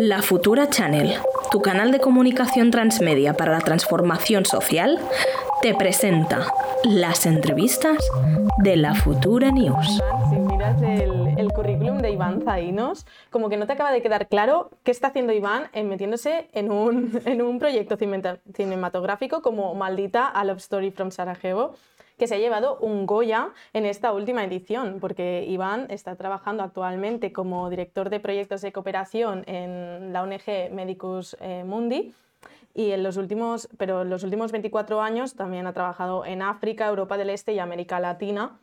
La Futura Channel, tu canal de comunicación transmedia para la transformación social, te presenta las entrevistas de La Futura News. Si miras el, currículum de Iván Zainos, como que no te acaba de quedar claro qué está haciendo Iván en metiéndose en un, en un proyecto cinematográfico como Maldita a Love Story from Sarajevo que se ha llevado un Goya en esta última edición, porque Iván está trabajando actualmente como director de proyectos de cooperación en la ONG Medicus eh, Mundi. Y en los últimos, pero en los últimos 24 años también ha trabajado en África, Europa del Este y América Latina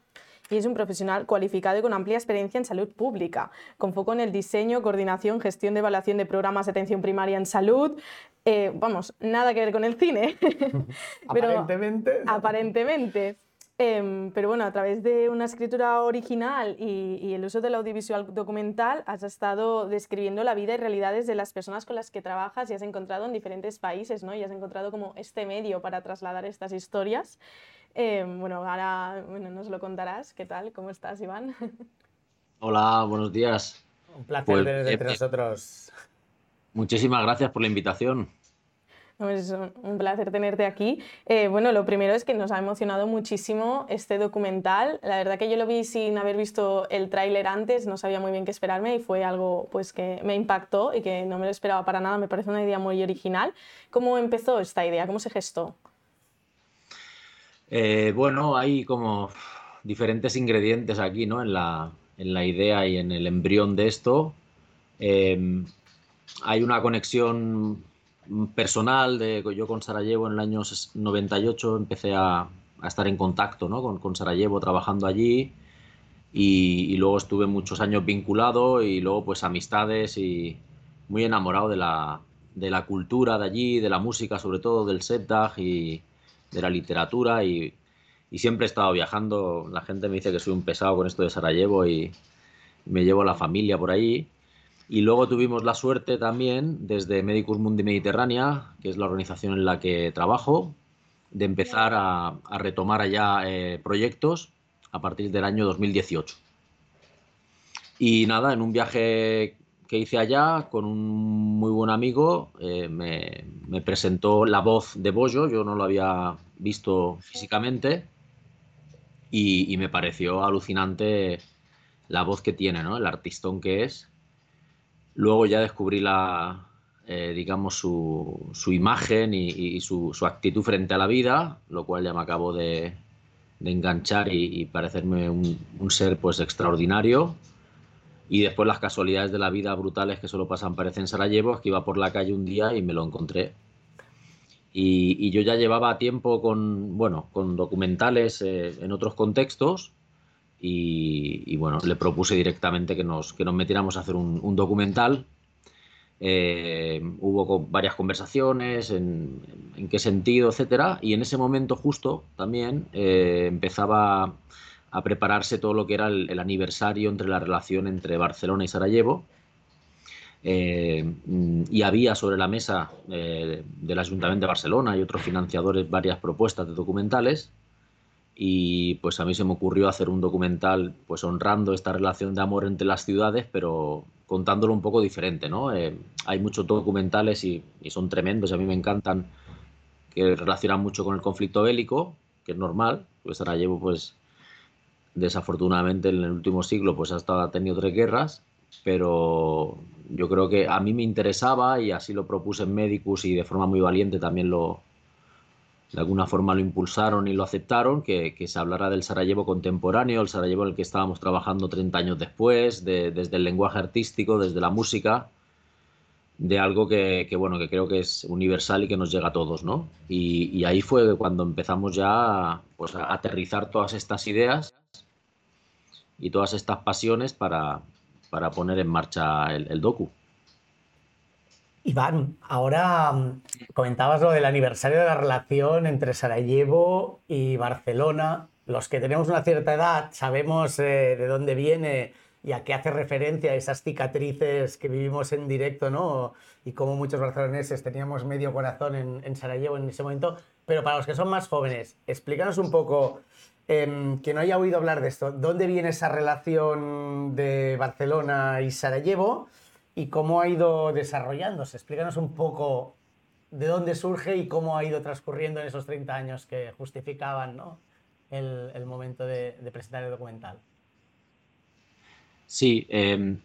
y es un profesional cualificado y con amplia experiencia en salud pública, con foco en el diseño, coordinación, gestión de evaluación de programas de atención primaria en salud. Eh, vamos, nada que ver con el cine. aparentemente. Aparentemente. Em, pero bueno, a través de una escritura original y, el uso del audiovisual documental has estado describiendo la vida y realidades de las personas con las que trabajas y has encontrado en diferentes países, ¿no? Y has encontrado como este medio para trasladar estas historias. Em, bueno, ahora bueno, nos lo contarás. ¿Qué tal? ¿Cómo estás, Iván? Hola, buenos días. Un placer pues, tener entre eh, nosotros. Muchísimas gracias por la invitación. Es un placer tenerte aquí. Eh, bueno, lo primero es que nos ha emocionado muchísimo este documental. La verdad que yo lo vi sin haber visto el tráiler antes, no sabía muy bien qué esperarme y fue algo pues, que me impactó y que no me lo esperaba para nada. Me parece una idea muy original. ¿Cómo empezó esta idea? ¿Cómo se gestó? Eh, bueno, hay como diferentes ingredientes aquí, ¿no? En la, en la idea y en el embrión de esto. Eh, hay una conexión personal de yo con Sarajevo en el año 98 empecé a, estar en contacto ¿no? con, Sarajevo trabajando allí y, luego estuve muchos años vinculado y luego pues amistades y muy enamorado de la, de la cultura de allí, de la música sobre todo, del setdag y de la literatura y, y siempre he estado viajando, la gente me dice que soy un pesado con esto de Sarajevo y me llevo a la familia por ahí y luego tuvimos la suerte también, desde Medicus Mundi Mediterránea, que es la organización en la que trabajo, de empezar a, retomar allá eh, proyectos a partir del año 2018. Y nada, en un viaje que hice allá con un muy buen amigo, eh, me, presentó la voz de Bollo, yo no lo había visto físicamente, y, me pareció alucinante la voz que tiene, ¿no? el artistón que es Luego ya descubrí la, eh, digamos, su, su imagen y, su, su, actitud frente a la vida, lo cual ya me acabó de, de enganchar y, parecerme un, un, ser pues extraordinario. Y después las casualidades de la vida brutales que solo pasan parece en Sarajevo, es que iba por la calle un día y me lo encontré. Y, y yo ya llevaba tiempo con, bueno, con documentales eh, en otros contextos, y, bueno, le propuse directamente que nos, que nos metiéramos a hacer un, documental. Eh, hubo varias conversaciones en, en, qué sentido, etcétera, y en ese momento justo también eh, empezaba a prepararse todo lo que era el, aniversario entre la relación entre Barcelona y Sarajevo. Eh, y había sobre la mesa del Ayuntamiento de Barcelona y otros financiadores varias propuestas de documentales y pues a mí se me ocurrió hacer un documental pues honrando esta relación de amor entre las ciudades, pero contándolo un poco diferente, ¿no? Eh, hay muchos documentales y, son tremendos, a mí me encantan, que relacionan mucho con el conflicto bélico, que es normal, pues Sarajevo pues desafortunadamente en el último siglo pues hasta ha tenido tres guerras, pero yo creo que a mí me interesaba y así lo propuse en Medicus y de forma muy valiente también lo, de alguna forma lo impulsaron y lo aceptaron, que, se hablara del Sarajevo contemporáneo, el Sarajevo en el que estábamos trabajando 30 años después, desde el lenguaje artístico, desde la música, de algo que, bueno, que creo que es universal y que nos llega a todos, ¿no? Y, ahí fue cuando empezamos ya pues, a aterrizar todas estas ideas y todas estas pasiones para, poner en marcha el docu. Iván, ahora mm, comentabas lo del aniversario de la relación entre Sarajevo y Barcelona. Los que tenemos una cierta edad sabemos eh, de dónde viene y a qué hace referencia esas cicatrices que vivimos en directo, ¿no? Y como muchos barceloneses teníamos medio corazón en, Sarajevo en ese momento. Pero para los que son más jóvenes, explícanos un poco, em, que no haya oído hablar de esto, ¿dónde viene esa relación de Barcelona y Sarajevo? Y cómo ha ido desarrollándose. Explícanos un poco de dónde surge y cómo ha ido transcurriendo en esos 30 años que justificaban el, momento de, presentar el documental. Sí, em,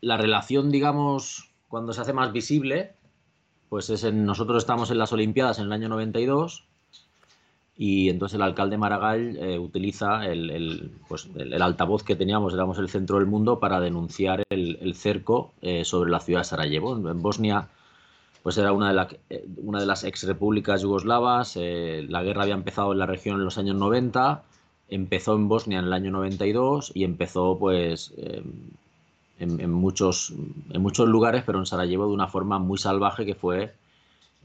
la relación, digamos, cuando se hace más visible, pues es en, nosotros estamos en las Olimpiadas en el año 92 y entonces el alcalde Maragall eh, utiliza pues, el, altavoz que teníamos, éramos el centro del mundo, para denunciar el, cerco eh, sobre la ciudad de Sarajevo. En, Bosnia pues era una de, eh, una de las ex repúblicas yugoslavas, la guerra había empezado en la región en los años 90, empezó en Bosnia en el año 92 y empezó pues en, muchos, en muchos lugares, pero en Sarajevo de una forma muy salvaje que fue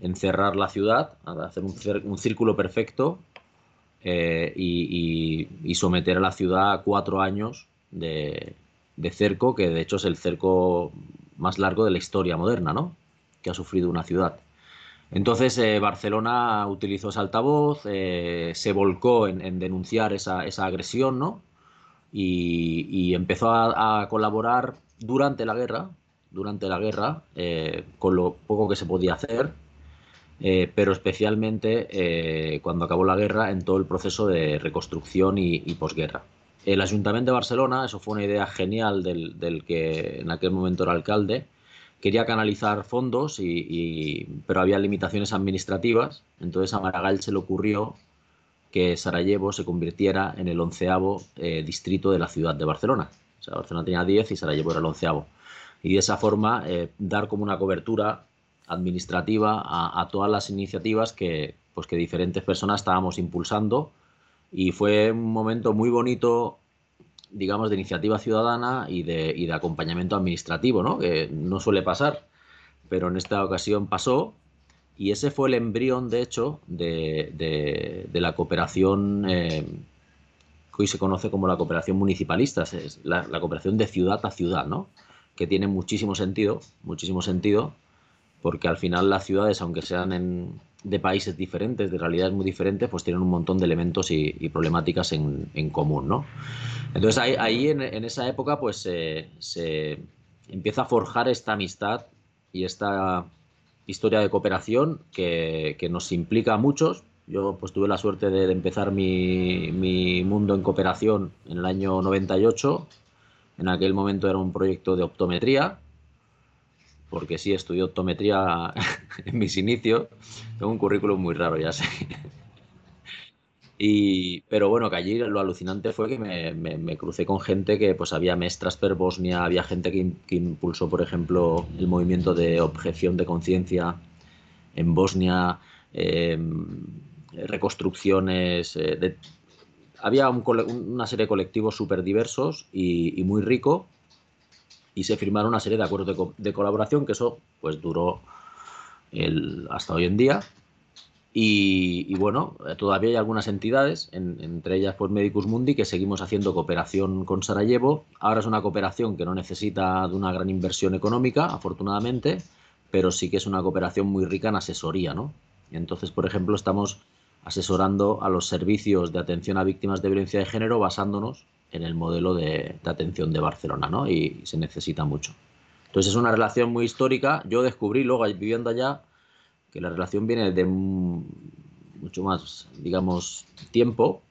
encerrar la ciudad, hacer un, círculo perfecto eh, y, someter a la ciudad a cuatro años de, cerco, que de hecho es el cerco más largo de la historia moderna, ¿no? Que ha sufrido una ciudad. Entonces eh, Barcelona utilizó ese altavoz, eh, se volcó en, denunciar esa, agresión, ¿no? Y, empezó a, colaborar durante la guerra, durante la guerra, con lo poco que se podía hacer, eh, pero especialmente eh, cuando acabó la guerra en todo el proceso de reconstrucción y, posguerra. El Ayuntamiento de Barcelona, eso fue una idea genial del, que en aquel momento era alcalde, quería canalizar fondos, y, pero había limitaciones administrativas, entonces a Maragall se le ocurrió que Sarajevo se convirtiera en el onceavo eh, distrito de la ciudad de Barcelona. O sea, Barcelona tenía 10 y Sarajevo era el onceavo. Y de esa forma dar como una cobertura administrativa a, todas las iniciativas que, pues, que diferentes personas estábamos impulsando y fue un momento muy bonito digamos, de iniciativa ciudadana y de, y de acompañamiento administrativo, ¿no? que no suele pasar, pero en esta ocasión pasó y ese fue el embrión, de hecho, de, de, la cooperación eh, que hoy se conoce como la cooperación municipalista, es la, la, cooperación de ciudad a ciudad, ¿no? que tiene muchísimo sentido, muchísimo sentido, porque al final las ciudades, aunque sean de países diferentes, de realidades muy diferentes, pues tienen un montón de elementos y, problemáticas en, común, ¿no? Entonces ahí, en, esa época pues se empieza a forjar esta amistad y esta historia de cooperación que, nos implica a muchos. Yo pues tuve la suerte de, empezar mi, mi mundo en cooperación en el año 98. En aquel momento era un proyecto de optometría porque sí estudié optometría en mis inicios. Tengo un currículum muy raro, ya sé. Y, pero bueno, que allí lo alucinante fue que me, crucé con gente que pues había maestras per Bosnia, había gente que, impulsó, por ejemplo, el movimiento de objeción de conciencia en Bosnia, em, reconstrucciones. Eh, había una serie de colectivos súper diversos y, y, muy rico y se firmaron una serie de acuerdos de, colaboración que eso pues duró el, hasta hoy en día. Y, bueno, todavía hay algunas entidades, entre ellas pues Medicus Mundi, que seguimos haciendo cooperación con Sarajevo. Ahora es una cooperación que no necesita de una gran inversión económica, afortunadamente, pero sí que es una cooperación muy rica en asesoría, ¿no? Entonces, por ejemplo, estamos asesorando a los servicios de atención a víctimas de violencia de género basándonos en el modelo de, atención de Barcelona, ¿no? Y, se necesita mucho. Entonces es una relación muy histórica. Yo descubrí luego viviendo allá que la relación viene de mucho más, digamos, tiempo,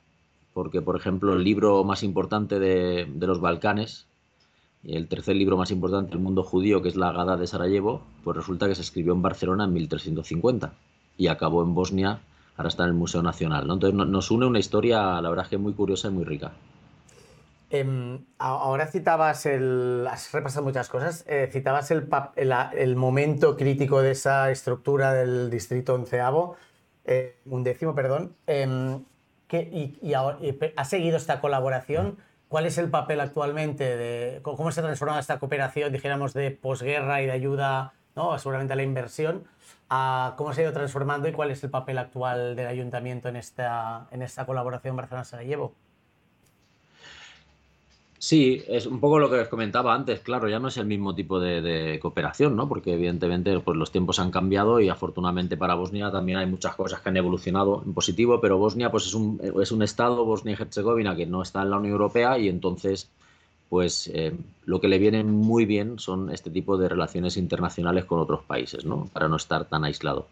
porque por ejemplo el libro más importante de, los Balcanes, el tercer libro más importante del mundo judío, que es la Gada de Sarajevo, pues resulta que se escribió en Barcelona en 1350 y acabó en Bosnia, ahora está en el Museo Nacional. Entonces nos une una historia, la verdad es que muy curiosa y muy rica. Em, ahora citabas el. Has repasado muchas cosas. Eh, citabas el, el, momento crítico de esa estructura del distrito onceavo, eh, undécimo, perdón. Em, y, y, ¿Ha seguido esta colaboración? ¿Cuál es el papel actualmente? De, ¿Cómo se ha transformado esta cooperación, dijéramos, de posguerra y de ayuda, ¿no? seguramente a la inversión? A ¿Cómo se ha ido transformando y cuál es el papel actual del ayuntamiento en esta, en esta colaboración Barcelona-Sarajevo? Sí, es un poco lo que os comentaba antes, claro, ya no es el mismo tipo de, cooperación, ¿no? Porque evidentemente pues, los tiempos han cambiado y afortunadamente para Bosnia también hay muchas cosas que han evolucionado en positivo, pero Bosnia pues es un, es un estado, Bosnia y Herzegovina, que no está en la Unión Europea y entonces pues eh, lo que le viene muy bien son este tipo de relaciones internacionales con otros países, ¿no? Para no estar tan aislado.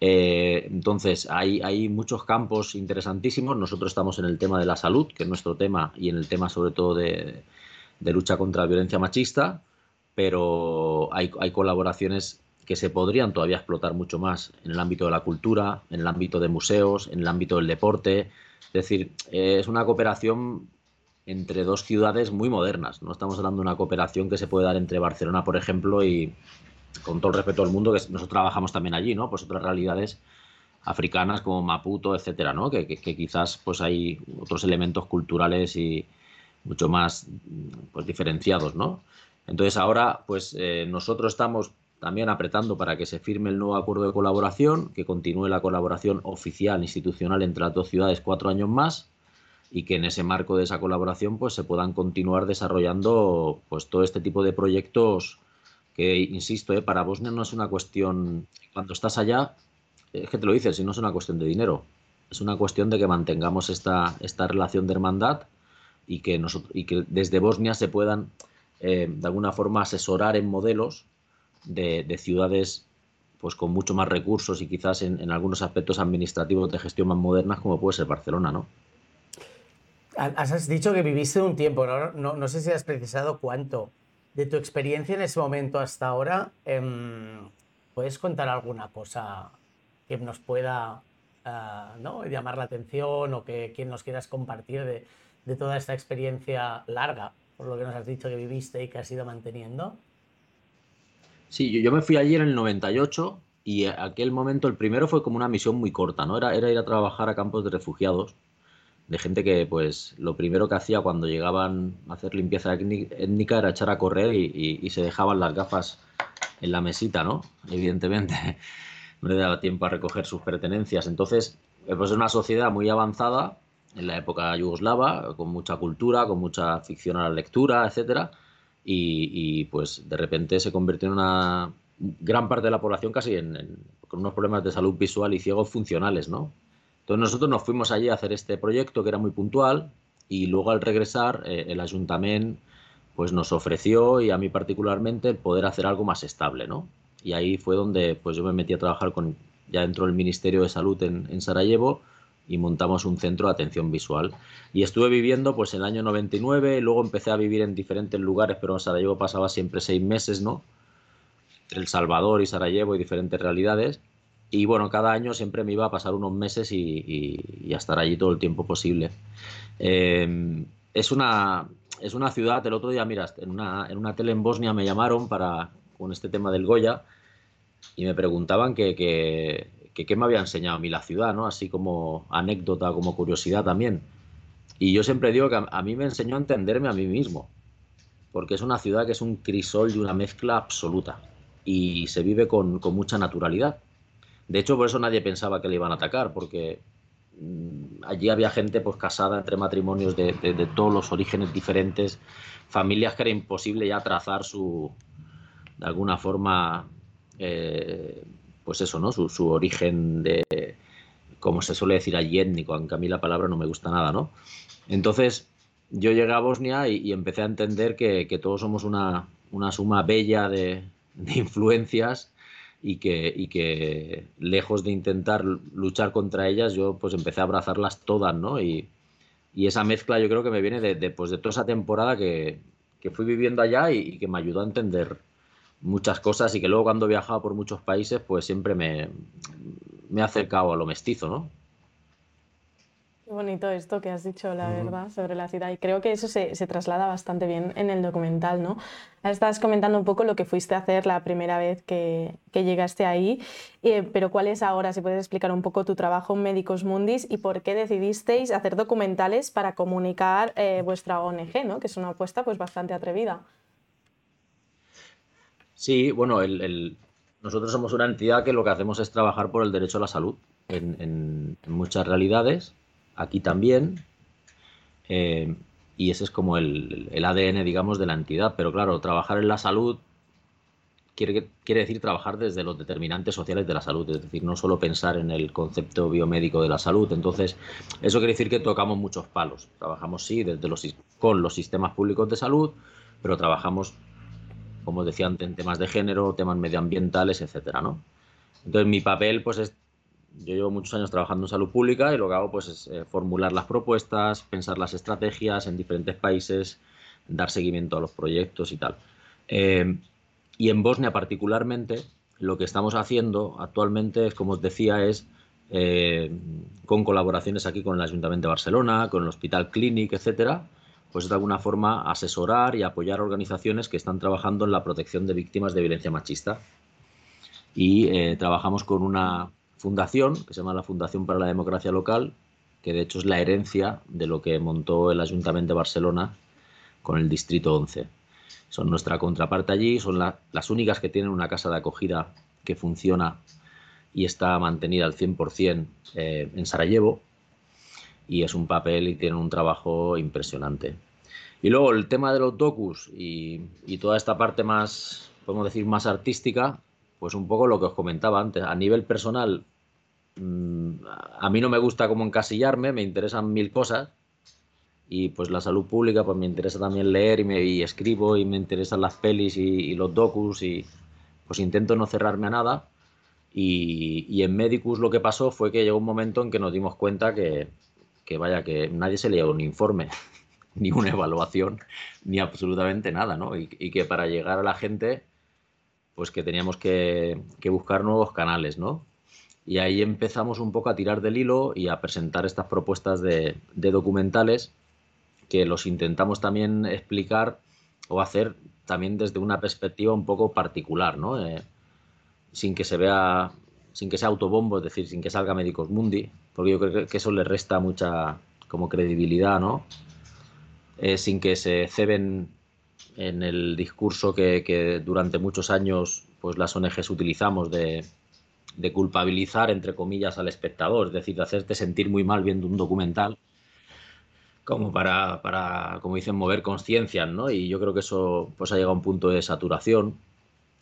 Eh, entonces, hay, muchos campos interesantísimos. Nosotros estamos en el tema de la salud, que es nuestro tema, y en el tema sobre todo de, lucha contra la violencia machista, pero hay, hay, colaboraciones que se podrían todavía explotar mucho más en el ámbito de la cultura, en el ámbito de museos, en el ámbito del deporte. Es decir, eh, es una cooperación entre dos ciudades muy modernas. No estamos hablando de una cooperación que se puede dar entre Barcelona, por ejemplo, y, con todo el respeto al mundo, que nosotros trabajamos también allí, ¿no? Pues otras realidades africanas como Maputo, etcétera, ¿no? Que, quizás pues hay otros elementos culturales y mucho más pues, diferenciados, ¿no? Entonces ahora pues eh, nosotros estamos también apretando para que se firme el nuevo acuerdo de colaboración, que continúe la colaboración oficial institucional entre las dos ciudades cuatro años más y que en ese marco de esa colaboración pues se puedan continuar desarrollando pues todo este tipo de proyectos que, insisto, eh, para Bosnia no es una cuestión, cuando estás allá, es que te lo dices, si no es una cuestión de dinero, es una cuestión de que mantengamos esta, relación de hermandad y que, desde Bosnia se puedan eh, de alguna forma asesorar en modelos de, ciudades pues con mucho más recursos y quizás en, algunos aspectos administrativos de gestión más modernas como puede ser Barcelona, ¿no? Has dicho que viviste un tiempo, no sé si has precisado cuánto, de tu experiencia en ese momento hasta ahora, em, ¿puedes contar alguna cosa que nos pueda ah, ¿no? llamar la atención o que nos quieras compartir de, toda esta experiencia larga, por lo que nos has dicho que viviste y que has ido manteniendo? Sí, yo, me fui ayer en el 98 y aquel momento, el primero fue como una misión muy corta, ¿no? Era, era ir a trabajar a campos de refugiados de gente que pues lo primero que hacía cuando llegaban a hacer limpieza étnica era echar a correr y, se dejaban las gafas en la mesita, ¿no? Evidentemente no le daba tiempo a recoger sus pertenencias. Entonces, eh, pues es una sociedad muy avanzada en la época yugoslava, con mucha cultura, con mucha afición a la lectura, etcétera, y, pues de repente se convirtió en una gran parte de la población casi en, con unos problemas de salud visual y ciegos funcionales, ¿no? Entonces nosotros nos fuimos allí a hacer este proyecto que era muy puntual y luego al regresar eh, el ayuntamiento pues nos ofreció y a mí particularmente el poder hacer algo más estable, ¿no? Y ahí fue donde pues yo me metí a trabajar con ya dentro del Ministerio de Salud en, Sarajevo y montamos un centro de atención visual. Y estuve viviendo pues el año 99, luego empecé a vivir en diferentes lugares, pero en Sarajevo pasaba siempre seis meses, ¿no? Entre El Salvador y Sarajevo y diferentes realidades. Y bueno, cada año siempre me iba a pasar unos meses y, a estar allí todo el tiempo posible. Em, es, una, es una ciudad, el otro día, mira, en una, en una tele en Bosnia me llamaron para, con este tema del Goya y me preguntaban que, qué me había enseñado a mí la ciudad, ¿no? Así como anécdota, como curiosidad también. Y yo siempre digo que a, mí me enseñó a entenderme a mí mismo, porque es una ciudad que es un crisol y una mezcla absoluta y se vive con, con mucha naturalidad. De hecho, por eso nadie pensaba que le iban a atacar, porque mm, allí había gente pues casada entre matrimonios de, todos los orígenes diferentes, familias que era imposible ya trazar su, de alguna forma, eh, pues eso, ¿no? Su, origen de, como se suele decir allí, étnico, aunque a mí la palabra no me gusta nada, ¿no? Entonces, yo llegué a Bosnia y, empecé a entender que, todos somos una, suma bella de, de influencias y que, y que lejos de intentar luchar contra ellas, yo pues empecé a abrazarlas todas, ¿no? Y, y esa mezcla yo creo que me viene de, pues, de toda esa temporada que, que fui viviendo allá y, que me ayudó a entender muchas cosas y que luego cuando he viajado por muchos países pues siempre me, me he acercado a lo mestizo, ¿no? Qué bonito esto que has dicho, la verdad, sobre la ciudad. Y creo que eso se, traslada bastante bien en el documental, ¿no? Estás comentando un poco lo que fuiste a hacer la primera vez que, llegaste ahí, eh, pero ¿cuál es ahora, si puedes explicar un poco tu trabajo en Médicos Mundis y por qué decidisteis hacer documentales para comunicar eh, vuestra ONG, ¿no? Que es una apuesta pues bastante atrevida. Sí, bueno, nosotros somos una entidad que lo que hacemos es trabajar por el derecho a la salud en muchas realidades aquí también. Eh, y ese es como el, ADN, digamos, de la entidad. Pero claro, trabajar en la salud quiere, decir trabajar desde los determinantes sociales de la salud, es decir, no solo pensar en el concepto biomédico de la salud. Entonces, eso quiere decir que tocamos muchos palos. Trabajamos, sí, desde los, con los sistemas públicos de salud, pero trabajamos, como decía antes, en temas de género, temas medioambientales, etcétera, ¿no? Entonces, mi papel, pues, es yo llevo muchos años trabajando en salud pública y lo que hago pues es eh, formular las propuestas, pensar las estrategias en diferentes países, dar seguimiento a los proyectos y tal. Eh, y en Bosnia particularmente, lo que estamos haciendo actualmente, es, como os decía, es eh, con colaboraciones aquí con el Ayuntamiento de Barcelona, con el Hospital Clínic, etcétera, pues de alguna forma asesorar y apoyar organizaciones que están trabajando en la protección de víctimas de violencia machista. Y trabajamos con una fundación que se llama la Fundación para la Democracia Local, que de hecho es la herencia de lo que montó el Ayuntamiento de Barcelona con el Distrito 11 son nuestra contraparte allí, son las únicas que tienen una casa de acogida que funciona y está mantenida al 100% eh, en Sarajevo y es un papel y tienen un trabajo impresionante. Y luego el tema de los docus y, toda esta parte más, podemos decir, más artística, pues un poco lo que os comentaba antes. A nivel personal, mm, a mí no me gusta como encasillarme, me interesan mil cosas, y pues la salud pública, pues me interesa también leer y, me, escribo y me interesan las pelis y, los docus y pues intento no cerrarme a nada. Y, en Medicus lo que pasó fue que llegó un momento en que nos dimos cuenta que, vaya, que nadie se leía un informe, ni una evaluación, ni absolutamente nada, ¿no? Y, que para llegar a la gente, pues que teníamos que, buscar nuevos canales, ¿no? Y ahí empezamos un poco a tirar del hilo y a presentar estas propuestas de, documentales que los intentamos también explicar o hacer también desde una perspectiva un poco particular, ¿no? Eh, sin que se vea, sin que sea autobombo, es decir, sin que salga Médicos Mundi, porque yo creo que eso le resta mucha como credibilidad, ¿no? Eh, sin que se ceben en el discurso que, durante muchos años pues las ONGs utilizamos de, de culpabilizar, entre comillas, al espectador, es decir, de hacerte sentir muy mal viendo un documental como para, para, como dicen, mover conciencias, ¿no? Y yo creo que eso pues ha llegado a un punto de saturación.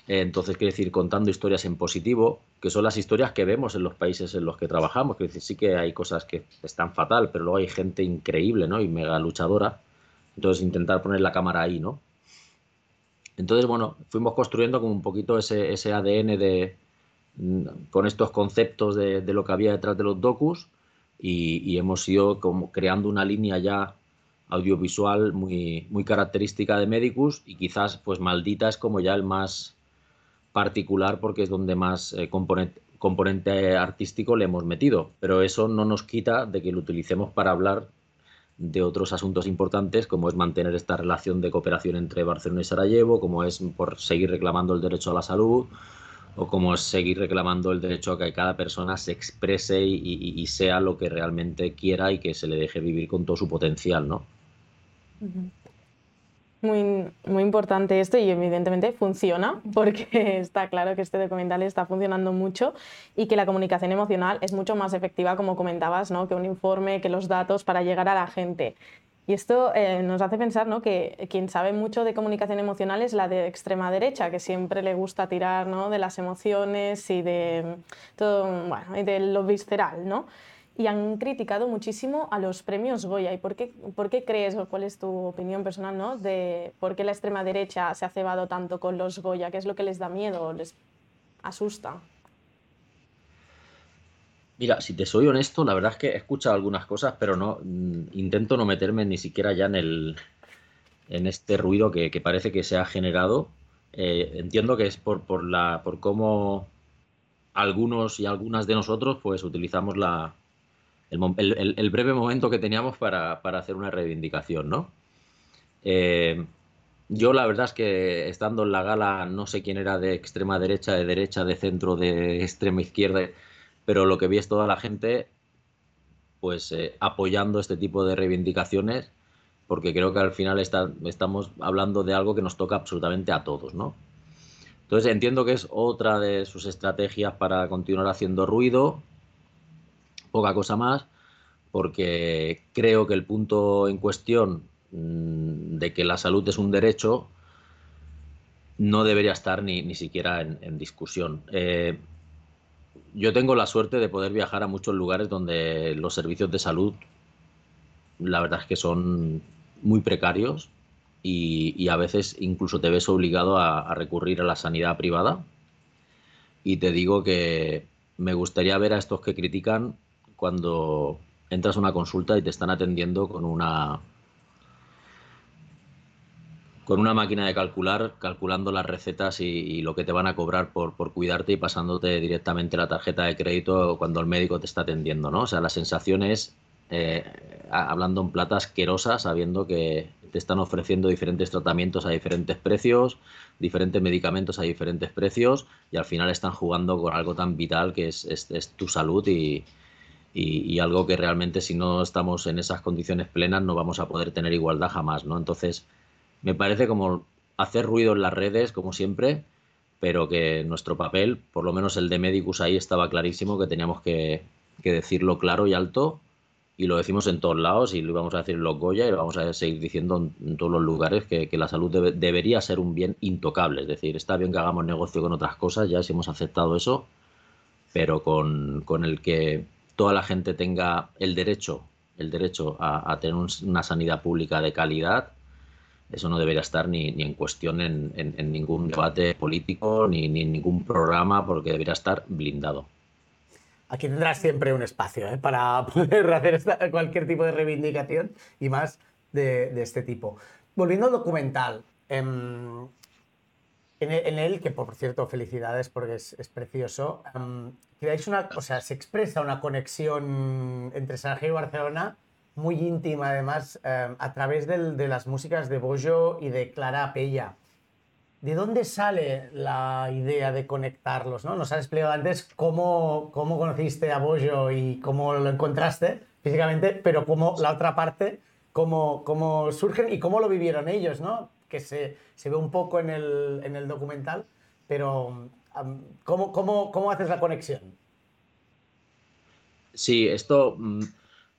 Entonces, quiere decir, contando historias en positivo, que son las historias que vemos en los países en los que trabajamos. Quiere decir, sí que hay cosas que están fatal, pero luego hay gente increíble, ¿no? Y mega luchadora. Entonces, intentar poner la cámara ahí, ¿no? Entonces, bueno, fuimos construyendo como un poquito ese, ADN de, mm, con estos conceptos de, lo que había detrás de los docus y, hemos ido como creando una línea ya audiovisual muy, muy característica de Medicus y quizás pues Maldita es como ya el más particular porque es donde más eh, componente artístico le hemos metido, pero eso no nos quita de que lo utilicemos para hablar de otros asuntos importantes, como es mantener esta relación de cooperación entre Barcelona y Sarajevo, como es por seguir reclamando el derecho a la salud, o como es seguir reclamando el derecho a que cada persona se exprese y, sea lo que realmente quiera y que se le deje vivir con todo su potencial, ¿no? Muy, muy importante esto y evidentemente funciona porque está claro que este documental está funcionando mucho y que la comunicación emocional es mucho más efectiva, como comentabas, ¿no? que un informe, que los datos para llegar a la gente. Y esto eh, nos hace pensar ¿no? que quien sabe mucho de comunicación emocional es la de extrema derecha, que siempre le gusta tirar ¿no? de las emociones y de, todo, bueno, y de lo visceral. ¿no? Y han criticado muchísimo a los premios Goya. ¿Y por qué, por qué crees, o cuál es tu opinión personal, ¿no? de por qué la extrema derecha se ha cebado tanto con los Goya? ¿Qué es lo que les da miedo les asusta? Mira, si te soy honesto, la verdad es que he escuchado algunas cosas, pero no mm, intento no meterme ni siquiera ya en el en este ruido que, parece que se ha generado. Eh, entiendo que es por, por la por cómo algunos y algunas de nosotros pues utilizamos la el, breve momento que teníamos para, hacer una reivindicación, ¿no? Eh, yo la verdad es que estando en la gala no sé quién era de extrema derecha, de derecha, de centro, de extrema izquierda pero lo que vi es toda la gente pues eh, apoyando este tipo de reivindicaciones porque creo que al final estamos hablando de algo que nos toca absolutamente a todos, ¿no? Entonces entiendo que es otra de sus estrategias para continuar haciendo ruido, poca cosa más, porque creo que el punto en cuestión mm, de que la salud es un derecho no debería estar ni, ni siquiera en, discusión. Eh, yo tengo la suerte de poder viajar a muchos lugares donde los servicios de salud, la verdad es que son muy precarios y, a veces incluso te ves obligado a, recurrir a la sanidad privada. Y te digo que me gustaría ver a estos que critican cuando entras a una consulta y te están atendiendo con una con una máquina de calcular, calculando las recetas y, lo que te van a cobrar por, por, cuidarte y pasándote directamente la tarjeta de crédito cuando el médico te está atendiendo, ¿no? O sea, la sensación es, eh, hablando en plata asquerosa, sabiendo que te están ofreciendo diferentes tratamientos a diferentes precios, diferentes medicamentos a diferentes precios y al final están jugando con algo tan vital que es, es, tu salud y, y, algo que realmente si no estamos en esas condiciones plenas no vamos a poder tener igualdad jamás, ¿no? Entonces me parece como hacer ruido en las redes, como siempre, pero que nuestro papel, por lo menos el de Medicus ahí estaba clarísimo que teníamos que, decirlo claro y alto y lo decimos en todos lados y lo vamos a decir en los Goya y lo vamos a seguir diciendo en, todos los lugares que, la salud debería ser un bien intocable. Es decir, está bien que hagamos negocio con otras cosas, ya si hemos aceptado eso, pero con, el que toda la gente tenga el derecho, el derecho a tener una sanidad pública de calidad eso no debería estar ni, ni en cuestión en, en, ningún debate político ni, ni, en ningún programa porque debería estar blindado. Aquí tendrás siempre un espacio ¿eh? para poder hacer cualquier tipo de reivindicación y más de, de este tipo. Volviendo al documental, em, en, él, que por cierto, felicidades porque es, precioso, um, una, o sea, se expresa una conexión entre Sarajevo y Barcelona muy íntima, además, em, a través de las músicas de Bojo y de Clara Pella. ¿De dónde sale la idea de conectarlos? ¿no? Nos has explicado antes cómo, cómo conociste a Bojo y cómo lo encontraste físicamente, pero cómo la otra parte, cómo, cómo surgen y cómo lo vivieron ellos, ¿no? Que se, ve un poco en el, en el documental, pero ¿cómo, cómo, ¿cómo haces la conexión? Sí, esto mm,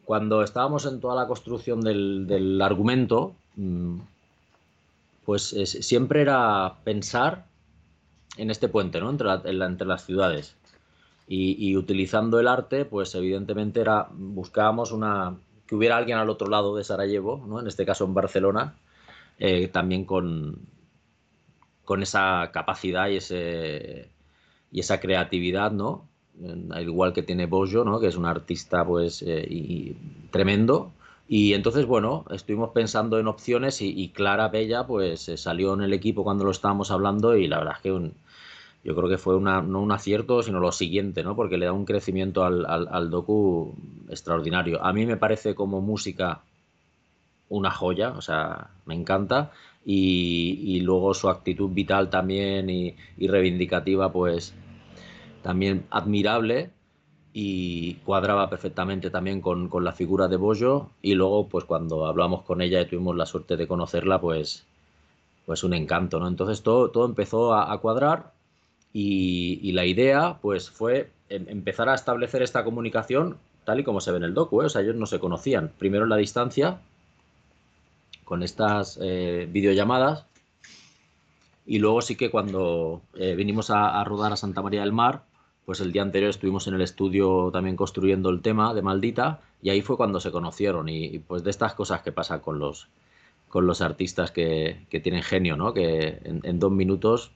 cuando estábamos en toda la construcción del, argumento, mm, pues siempre era pensar en este puente, ¿no? Entre, entre las ciudades. Y, utilizando el arte, pues evidentemente era, buscábamos una, que hubiera alguien al otro lado de Sarajevo, ¿no? en este caso en Barcelona, eh, también con, con esa capacidad y, ese, y esa creatividad, ¿no? al igual que tiene Bojo, ¿no? que es un artista pues eh, y, tremendo. Y entonces, bueno, estuvimos pensando en opciones y, Clara Bella pues eh, salió en el equipo cuando lo estábamos hablando y la verdad es que yo creo que fue una, no un acierto, sino lo siguiente, ¿no? porque le da un crecimiento al, al, docu extraordinario. A mí me parece como música una joya, o sea, me encanta. Y, luego su actitud vital también y, reivindicativa, pues también admirable y cuadraba perfectamente también con, la figura de Bojo y luego pues cuando hablamos con ella y tuvimos la suerte de conocerla pues pues un encanto, ¿no? Entonces todo, todo empezó a, cuadrar y, la idea pues fue em, empezar a establecer esta comunicación tal y como se ve en el docu, ¿eh? o sea, ellos no se conocían, primero en la distancia con estas eh, videollamadas y luego sí que cuando eh, vinimos a, rodar a Santa María del Mar, pues el día anterior estuvimos en el estudio también construyendo el tema de Maldita y ahí fue cuando se conocieron y, pues de estas cosas que pasa con los, con los artistas que, tienen genio, ¿no? Que en, dos minutos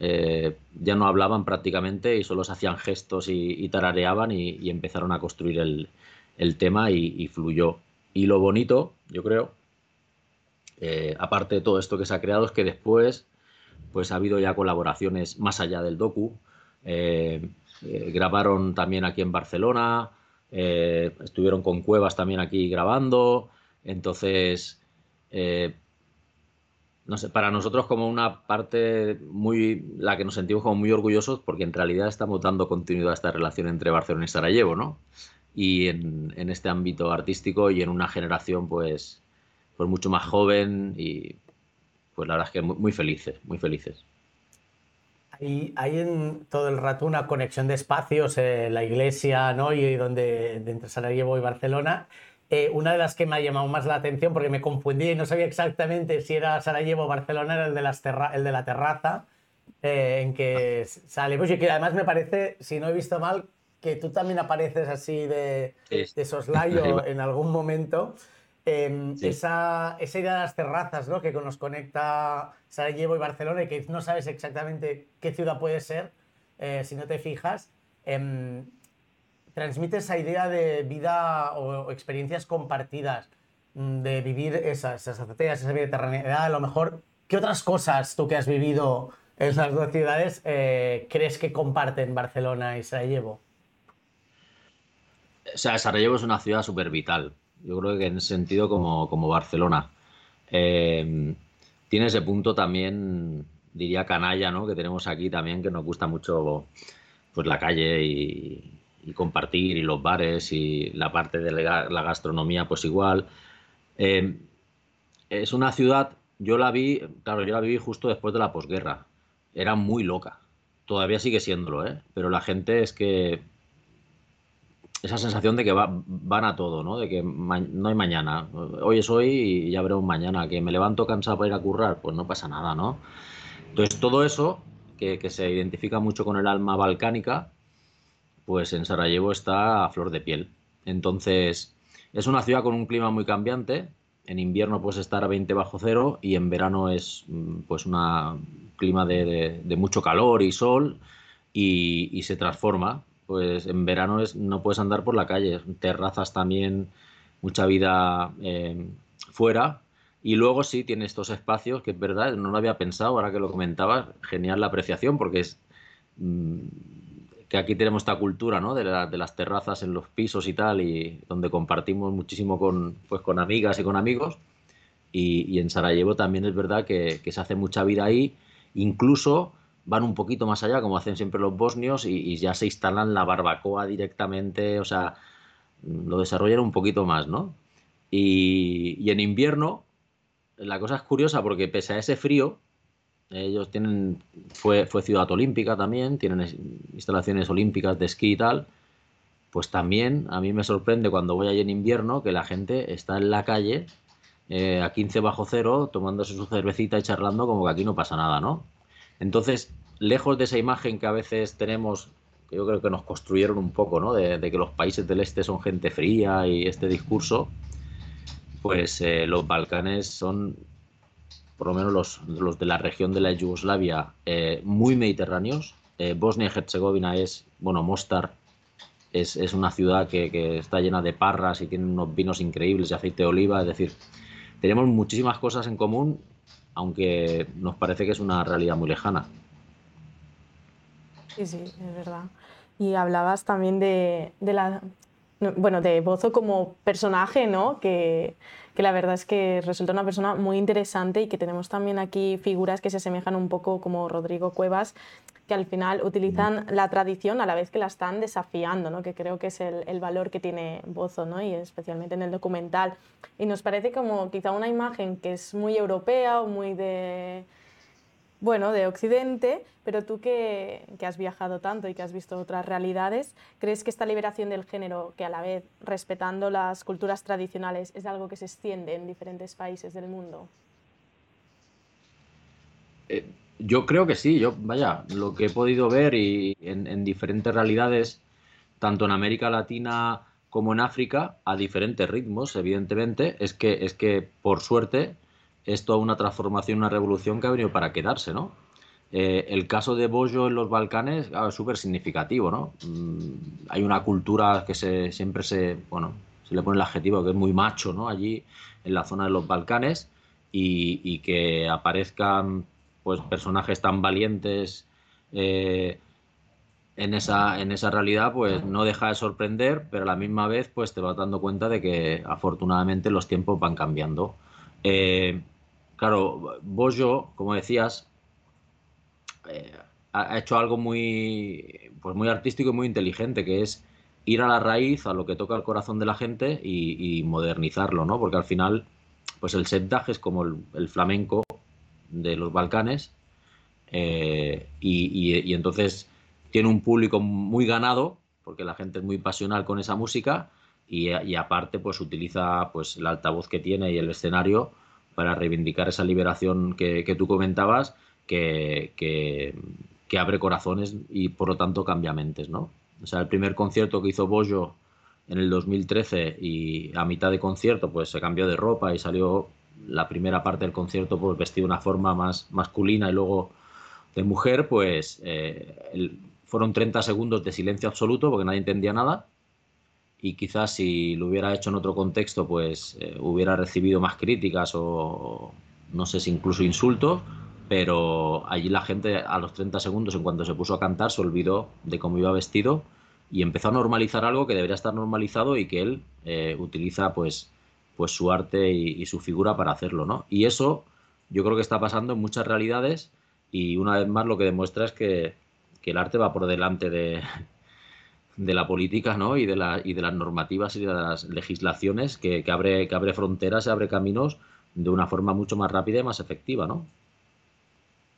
eh, ya no hablaban prácticamente y solo se hacían gestos y, tarareaban y, empezaron a construir el, tema y, fluyó. Y lo bonito, yo creo, eh, aparte de todo esto que se ha creado, es que después pues ha habido ya colaboraciones más allá del docu, eh, eh, grabaron también aquí en Barcelona, estuvieron con Cuevas también aquí grabando, entonces, no sé, para nosotros como una parte muy, la que nos sentimos como muy orgullosos, porque en realidad estamos dando continuidad a esta relación entre Barcelona y Sarajevo, ¿no? Y en este ámbito artístico y en una generación, pues, pues mucho más joven y pues la verdad es que muy, muy felices, muy felices. Hay, hay en todo el rato una conexión de espacios, eh, la iglesia, ¿no? Y donde, entre Sarajevo y Barcelona. Eh, una de las que me ha llamado más la atención, porque me confundí y no sabía exactamente si era Sarajevo o Barcelona, era el de, las el de la terraza, eh, en que sale. Pues, y que además me parece, si no he visto mal, que tú también apareces así de, de soslayo en algún momento. Em, esa, esa, idea de las terrazas ¿no? que nos conecta Sarajevo y Barcelona y que no sabes exactamente qué ciudad puede ser eh, si no te fijas, em, transmite esa idea de vida o, experiencias compartidas, mm, de vivir esas, esas azoteas, esa mediterraneidad. A lo mejor, ¿qué otras cosas tú que has vivido en esas dos ciudades eh, crees que comparten Barcelona y Sarajevo? O sea, Sarajevo es una ciudad súper vital. Yo creo que en ese sentido como, como Barcelona. Eh, tiene ese punto también, diría canalla, ¿no? Que tenemos aquí también, que nos gusta mucho pues la calle y, compartir y los bares y la parte de la gastronomía, pues igual. Eh, es una ciudad, yo la vi, claro, yo la viví justo después de la posguerra. Era muy loca. Todavía sigue siéndolo, ¿eh? Pero la gente es que esa sensación de que van a todo, ¿no? De que no hay mañana. Hoy es hoy y ya veremos mañana. Que me levanto cansado para ir a currar, pues no pasa nada, ¿no? Entonces, todo eso, que, se identifica mucho con el alma balcánica, pues en Sarajevo está a flor de piel. Entonces, es una ciudad con un clima muy cambiante. En invierno puedes estar a 20 bajo cero y en verano es mm, pues un clima de, mucho calor y sol y se transforma pues en verano no puedes andar por la calle, terrazas también, mucha vida eh, fuera. Y luego sí tiene estos espacios, que es verdad, no lo había pensado, ahora que lo comentabas, genial la apreciación, porque es mm, que aquí tenemos esta cultura ¿no? de, las terrazas en los pisos y tal, y donde compartimos muchísimo con, pues, con amigas y con amigos. Y, en Sarajevo también es verdad que, que se hace mucha vida ahí, incluso van un poquito más allá, como hacen siempre los bosnios, y, ya se instalan la barbacoa directamente, o sea, lo desarrollan un poquito más, ¿no? Y, en invierno, la cosa es curiosa porque pese a ese frío, ellos tienen, fue, fue ciudad olímpica también, tienen instalaciones olímpicas de esquí y tal, pues también a mí me sorprende cuando voy allí en invierno que la gente está en la calle eh, a 15 bajo cero tomándose su cervecita y charlando como que aquí no pasa nada, ¿no? Entonces, lejos de esa imagen que a veces tenemos, que yo creo que nos construyeron un poco, ¿no? De, que los países del este son gente fría y este discurso, pues eh, los Balcanes son, por lo menos los, de la región de la Yugoslavia, eh, muy mediterráneos. Eh, Bosnia y Herzegovina es, bueno, Mostar es, una ciudad que, que, está llena de parras y tiene unos vinos increíbles y aceite de oliva, es decir, tenemos muchísimas cosas en común, aunque nos parece que es una realidad muy lejana. Sí, sí, es verdad. Y hablabas también de, la, bueno, de Bozo como personaje, ¿no? Que, que, la verdad es que resulta una persona muy interesante y que tenemos también aquí figuras que se asemejan un poco como Rodrigo Cuevas, que al final utilizan la tradición a la vez que la están desafiando, ¿no? Que creo que es el, el valor que tiene Bozo, ¿no? Y especialmente en el documental. Y nos parece como quizá una imagen que es muy europea o muy de bueno, de Occidente, pero tú que, has viajado tanto y que has visto otras realidades, ¿crees que esta liberación del género, que a la vez respetando las culturas tradicionales, es algo que se extiende en diferentes países del mundo? Eh, yo creo que sí, yo, vaya, lo que he podido ver y en, diferentes realidades, tanto en América Latina como en África, a diferentes ritmos, evidentemente, es que, es que por suerte, es toda una transformación, una revolución que ha venido para quedarse, ¿no? Eh, el caso de Bollo en los Balcanes es súper significativo, ¿no? Mm, hay una cultura que se, siempre se, bueno, se le pone el adjetivo que es muy macho, ¿no? Allí en la zona de los Balcanes y, que aparezcan pues personajes tan valientes eh, en, esa, en esa realidad, pues no deja de sorprender, pero a la misma vez pues te vas dando cuenta de que afortunadamente los tiempos van cambiando. Eh, claro, Bojo, como decías, eh, ha hecho algo muy, pues muy artístico y muy inteligente, que es ir a la raíz, a lo que toca el corazón de la gente y, modernizarlo, ¿no? Porque al final, pues el setdaje es como el, flamenco de los Balcanes eh, y, entonces tiene un público muy ganado, porque la gente es muy pasional con esa música y, aparte pues utiliza pues el altavoz que tiene y el escenario para reivindicar esa liberación que, tú comentabas que, abre corazones y por lo tanto cambia mentes, ¿no? O sea, el primer concierto que hizo Bojo en el 2013 y a mitad de concierto pues se cambió de ropa y salió la primera parte del concierto pues vestido de una forma más masculina y luego de mujer, pues eh, fueron 30 segundos de silencio absoluto porque nadie entendía nada y quizás si lo hubiera hecho en otro contexto, pues eh, hubiera recibido más críticas o no sé si incluso insultos, pero allí la gente a los 30 segundos, en cuanto se puso a cantar, se olvidó de cómo iba vestido y empezó a normalizar algo que debería estar normalizado y que él eh, utiliza pues, pues su arte y, su figura para hacerlo, ¿no? Y eso yo creo que está pasando en muchas realidades y una vez más lo que demuestra es que el arte va por delante de, de la política ¿no? y, de la, y de las normativas y de las legislaciones que, que, abre, que abre fronteras y abre caminos de una forma mucho más rápida y más efectiva, ¿no?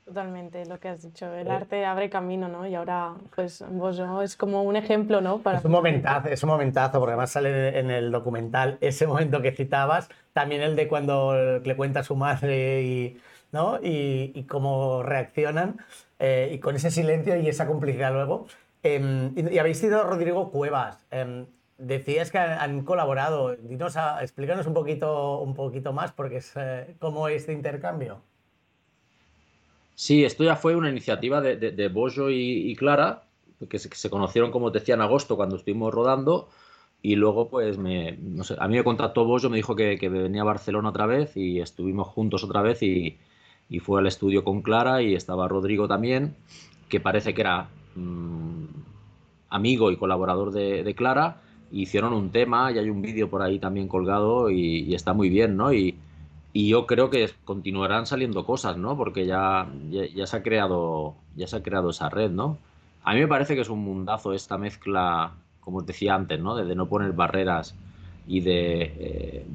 Totalmente, lo que has dicho. El eh. arte abre camino, ¿no? Y ahora, pues, vos es como un ejemplo, ¿no? Para... Es un momentazo, es un momentazo, porque además sale en el documental ese momento que citabas, también el de cuando le cuenta a su madre y, ¿no? y, y cómo reaccionan, eh, y con ese silencio y esa complicidad luego. Em, y, habéis sido Rodrigo Cuevas. Em, decías que han, colaborado. Dinos explícanos un poquito, un poquito más, porque es eh, cómo este intercambio. Sí, esto ya fue una iniciativa de, de, Bojo y, Clara, que se, conocieron, como te decía, en agosto cuando estuvimos rodando. Y luego, pues, me, a mí me contactó Bojo, me dijo que, que, venía a Barcelona otra vez y estuvimos juntos otra vez y fue al estudio con Clara y estaba Rodrigo también, que parece que era Mm, amigo y colaborador de, Clara, hicieron un tema y hay un vídeo por ahí también colgado y, está muy bien, ¿no? Y, yo creo que continuarán saliendo cosas, ¿no? Porque ya, ya, se ha creado, ya se ha creado esa red, ¿no? A mí me parece que es un mundazo esta mezcla, como os decía antes, ¿no? De, no poner barreras y de, eh,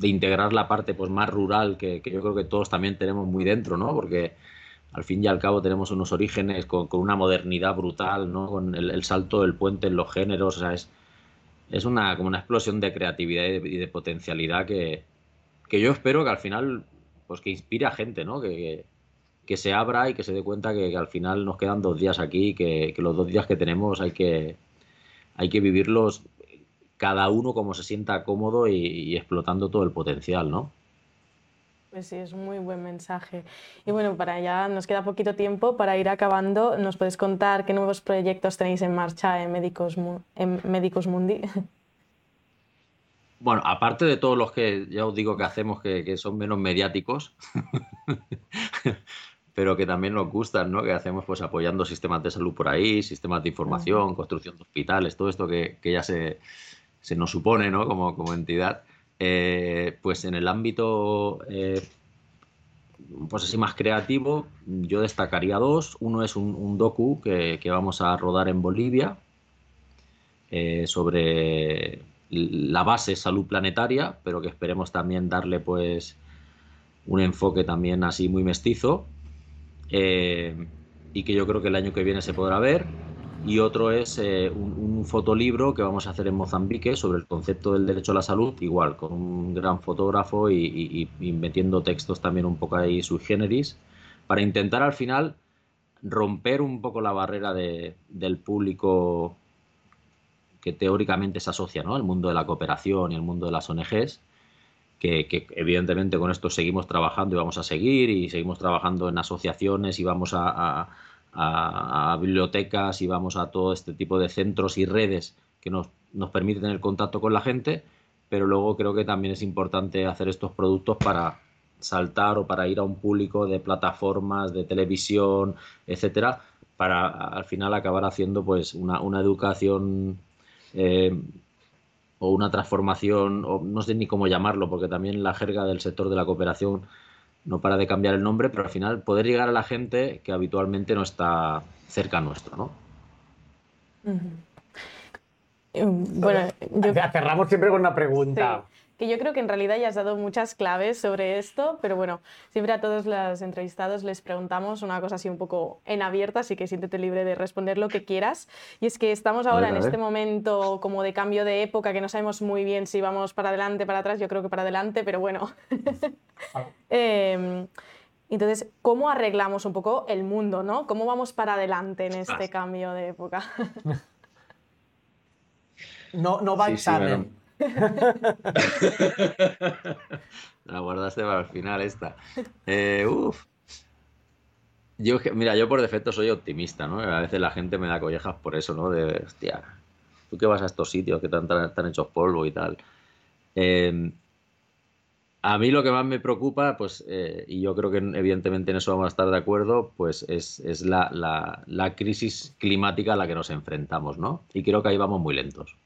de, integrar la parte pues, más rural que, que, yo creo que todos también tenemos muy dentro, ¿no? Porque al fin y al cabo tenemos unos orígenes con, una modernidad brutal, ¿no? Con el, salto del puente en los géneros, o sea, es, es una, como una explosión de creatividad y de, potencialidad que, yo espero que al final, pues que inspire a gente, ¿no? Que, que, se abra y que se dé cuenta que, al final nos quedan dos días aquí, que, que los dos días que tenemos hay que, hay que vivirlos cada uno como se sienta cómodo y, y explotando todo el potencial, ¿no? Pues sí, es un muy buen mensaje. Y bueno, para ya nos queda poquito tiempo para ir acabando. ¿Nos puedes contar qué nuevos proyectos tenéis en marcha en Médicos, en Médicos Mundi? Bueno, aparte de todos los que ya os digo que hacemos que, son menos mediáticos, pero que también nos gustan, ¿no? Que hacemos pues apoyando sistemas de salud por ahí, sistemas de información, construcción de hospitales, todo esto que, ya se, se, nos supone, ¿no? Como, como entidad. Eh, pues en el ámbito eh, pues así más creativo, yo destacaría dos. Uno es un, docu que, vamos a rodar en Bolivia eh, sobre la base salud planetaria, pero que esperemos también darle pues un enfoque también así muy mestizo y que yo creo que el año que viene se podrá ver y otro es eh, un, fotolibro que vamos a hacer en Mozambique sobre el concepto del derecho a la salud, igual, con un gran fotógrafo y, metiendo textos también un poco ahí sui generis, para intentar al final romper un poco la barrera del público que teóricamente se asocia ¿no? al mundo de la cooperación y el mundo de las ONGs, que, evidentemente con esto seguimos trabajando y vamos a seguir y seguimos trabajando en asociaciones y vamos a, bibliotecas y vamos a todo este tipo de centros y redes que nos, nos permiten tener contacto con la gente, pero luego creo que también es importante hacer estos productos para saltar o para ir a un público de plataformas, de televisión, etcétera, para al final acabar haciendo pues una, una educación eh, o una transformación, o no sé ni cómo llamarlo, porque también la jerga del sector de la cooperación no para de cambiar el nombre, pero al final poder llegar a la gente que habitualmente no está cerca nuestro, ¿no? Bueno, yo... cerramos siempre con una pregunta. Que yo creo que en realidad ya has dado muchas claves sobre esto, pero bueno, siempre a todos los entrevistados les preguntamos una cosa así un poco en abierta, así que siéntete libre de responder lo que quieras. Y es que estamos ahora en este momento como de cambio de época, que no sabemos muy bien si vamos para adelante, para atrás, yo creo que para adelante, pero bueno. Em, entonces, ¿cómo arreglamos un poco el mundo, no? ¿Cómo vamos para adelante en este cambio de época? no, no va a examen. La guardaste para el final esta. Eh, uf. Yo, mira, yo por defecto soy optimista, ¿no? A veces la gente me da collejas por eso, ¿no? De, hostia, tú que vas a estos sitios que están, están hechos polvo y tal. Eh, a mí lo que más me preocupa, pues, eh, y yo creo que evidentemente en eso vamos a estar de acuerdo, pues es, la, crisis climática a la que nos enfrentamos, ¿no? Y creo que ahí vamos muy lentos.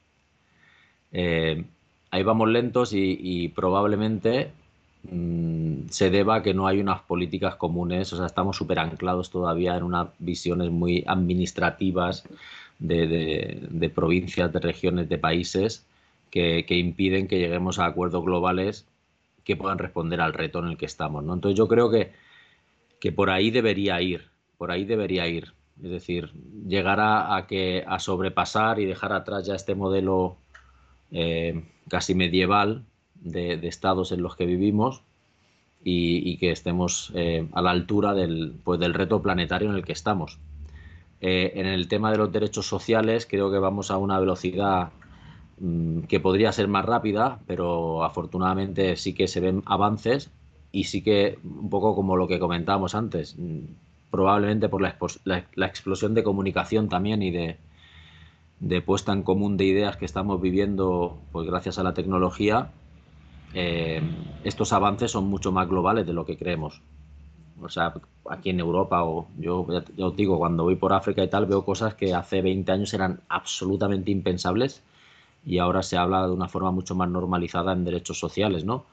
Eh, ahí vamos lentos y, probablemente mm, se deba a que no hay unas políticas comunes, o sea, estamos súper anclados todavía en unas visiones muy administrativas de, provincias, de regiones, de países que, impiden que lleguemos a acuerdos globales que puedan responder al reto en el que estamos. ¿no? Entonces yo creo que, que por ahí debería ir, por ahí debería ir. Es decir, llegar a, que, a sobrepasar y dejar atrás ya este modelo eh, casi medieval de, estados en los que vivimos y, que estemos eh, a la altura del, pues, del reto planetario en el que estamos. Eh, en el tema de los derechos sociales creo que vamos a una velocidad Mm, que podría ser más rápida, pero afortunadamente sí que se ven avances y sí que un poco como lo que comentábamos antes, mm, probablemente por la, explosión de comunicación también y de, puesta en común de ideas que estamos viviendo pues gracias a la tecnología, eh, estos avances son mucho más globales de lo que creemos. O sea, aquí en Europa o yo ya os digo, cuando voy por África y tal, veo cosas que hace 20 años eran absolutamente impensables y ahora se habla de una forma mucho más normalizada en derechos sociales, ¿no?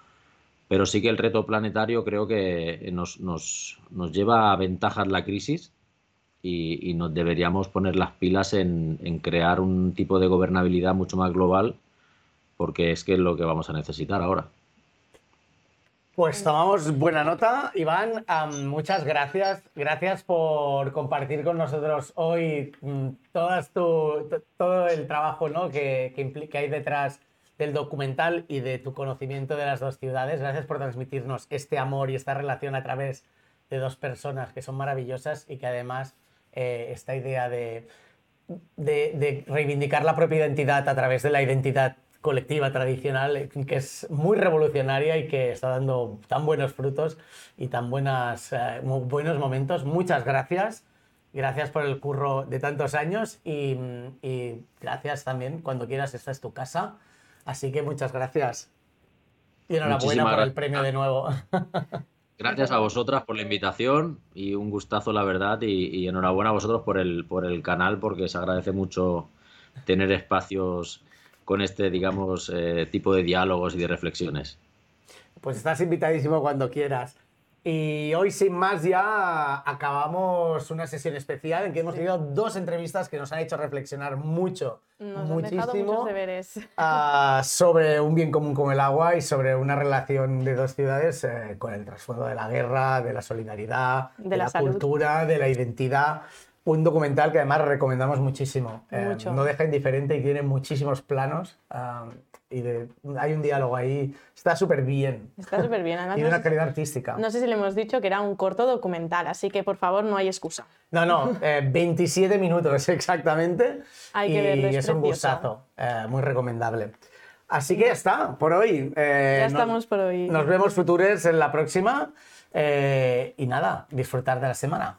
Pero sí que el reto planetario creo que nos, nos, nos lleva a ventajas la crisis y, nos deberíamos poner las pilas en, crear un tipo de gobernabilidad mucho más global porque es que es lo que vamos a necesitar ahora. Pues tomamos buena nota, Iván. muchas gracias. Gracias por compartir con nosotros hoy mm, todas todo el trabajo ¿no? que, que, hay detrás del documental y de tu conocimiento de las dos ciudades. Gracias por transmitirnos este amor y esta relación a través de dos personas que son maravillosas y que además eh, esta idea de, de, de reivindicar la propia identidad a través de la identidad colectiva tradicional eh, que es muy revolucionaria y que está dando tan buenos frutos y tan buenas, eh, buenos momentos. Muchas gracias. Gracias por el curro de tantos años y, y, gracias también. Cuando quieras, esta es tu casa. Así que muchas gracias. Y enhorabuena por el premio de nuevo. Gracias a vosotras por la invitación y un gustazo, la verdad. Y, enhorabuena a vosotros por el, por el canal porque se agradece mucho tener espacios con este, digamos, eh, tipo de diálogos y de reflexiones. Pues estás invitadísimo cuando quieras. Y hoy, sin más, ya acabamos una sesión especial en que hemos tenido dos entrevistas que nos han hecho reflexionar mucho, muchísimo, uh, sobre un bien común como el agua y sobre una relación de dos ciudades eh, con el trasfondo de la guerra, de la solidaridad, de, la cultura, de la identidad. Un documental que además recomendamos muchísimo. Eh, no deja indiferente y tiene muchísimos planos. Y hay un diálogo ahí. Está súper bien. Está súper bien. Tiene una calidad artística. No sé si le hemos dicho que era un corto documental, así que por favor no hay excusa. No, no, 27 eh, minutos exactamente. Hay que verlo. Y es, un gustazo. Eh, muy recomendable. Así que ya está, por hoy. ya estamos por hoy. Nos vemos futures en la próxima. y nada, disfrutar de la semana.